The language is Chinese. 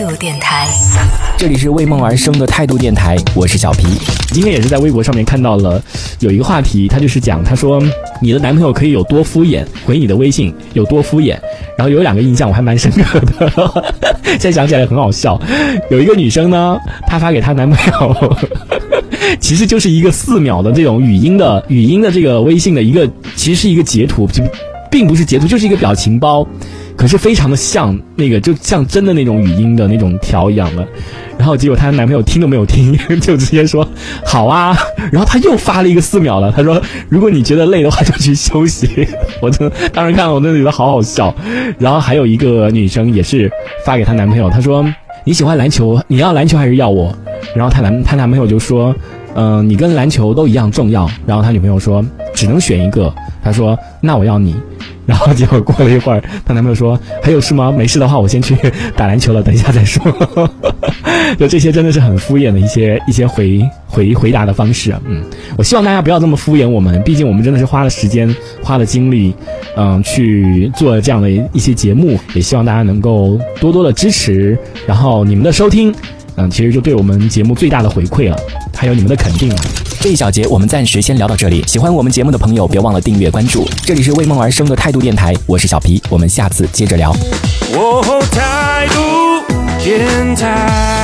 度电台，这里是为梦而生的态度电台，我是小皮。今天也是在微博上面看到了有一个话题，他就是讲，他说你的男朋友可以有多敷衍，回你的微信有多敷衍。然后有两个印象我还蛮深刻的，现在想起来很好笑。有一个女生呢，她发给她男朋友，其实就是一个四秒的这种语音的语音的这个微信的一个，其实是一个截图，就并不是截图，就是一个表情包。可是非常的像那个，就像真的那种语音的那种条一样的，然后结果她男朋友听都没有听，就直接说好啊，然后他又发了一个四秒了，他说如果你觉得累的话就去休息。我真当时看我真的觉得好好笑。然后还有一个女生也是发给她男朋友，她说你喜欢篮球，你要篮球还是要我？然后她男她男朋友就说嗯，你跟篮球都一样重要。然后他女朋友说只能选一个，他说那我要你。然后结果过了一会儿，她男朋友说：“还有事吗？没事的话，我先去打篮球了，等一下再说。”就这些真的是很敷衍的一些一些回回回答的方式。嗯，我希望大家不要这么敷衍我们，毕竟我们真的是花了时间、花了精力，嗯，去做这样的一些节目。也希望大家能够多多的支持，然后你们的收听，嗯，其实就对我们节目最大的回馈了，还有你们的肯定了。这一小节我们暂时先聊到这里。喜欢我们节目的朋友，别忘了订阅关注。这里是为梦而生的态度电台，我是小皮，我们下次接着聊。态度电台。